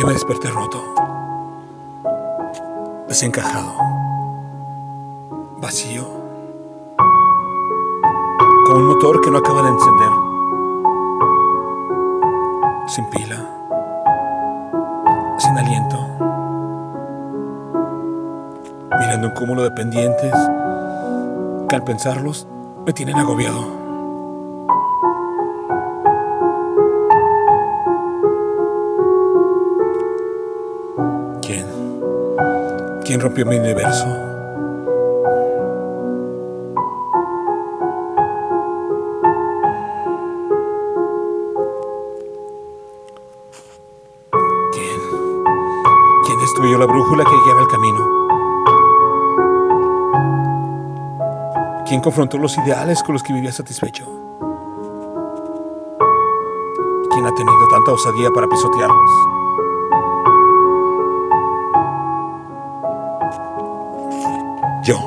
Hoy me desperté roto, desencajado, vacío, como un motor que no acaba de encender, sin pila, sin aliento, mirando un cúmulo de pendientes que al pensarlos me tienen agobiado. ¿Quién rompió mi universo? ¿Quién? ¿Quién destruyó la brújula que guiaba el camino? ¿Quién confrontó los ideales con los que vivía satisfecho? ¿Quién ha tenido tanta osadía para pisotearlos? Yo.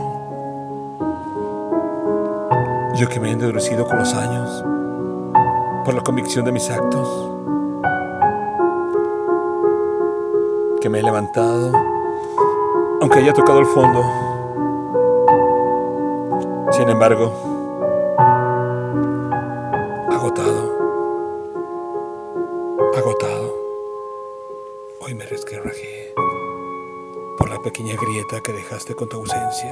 Yo que me he endurecido con los años por la convicción de mis actos. Que me he levantado aunque haya tocado el fondo. Sin embargo, agotado, agotado, hoy me resquebrajé la pequeña grieta que dejaste con tu ausencia.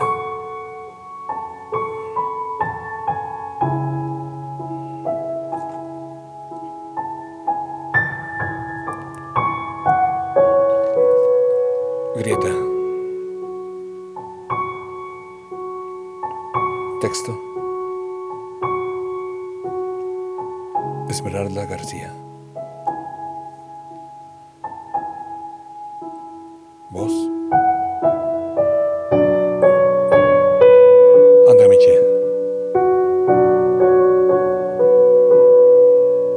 Grieta. Texto. Esmeralda García. Voz.